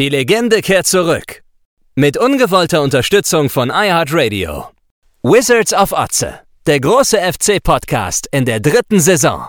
Die Legende kehrt zurück. Mit ungewollter Unterstützung von iHeartRadio. Wizards of Otze, der große FC-Podcast in der dritten Saison.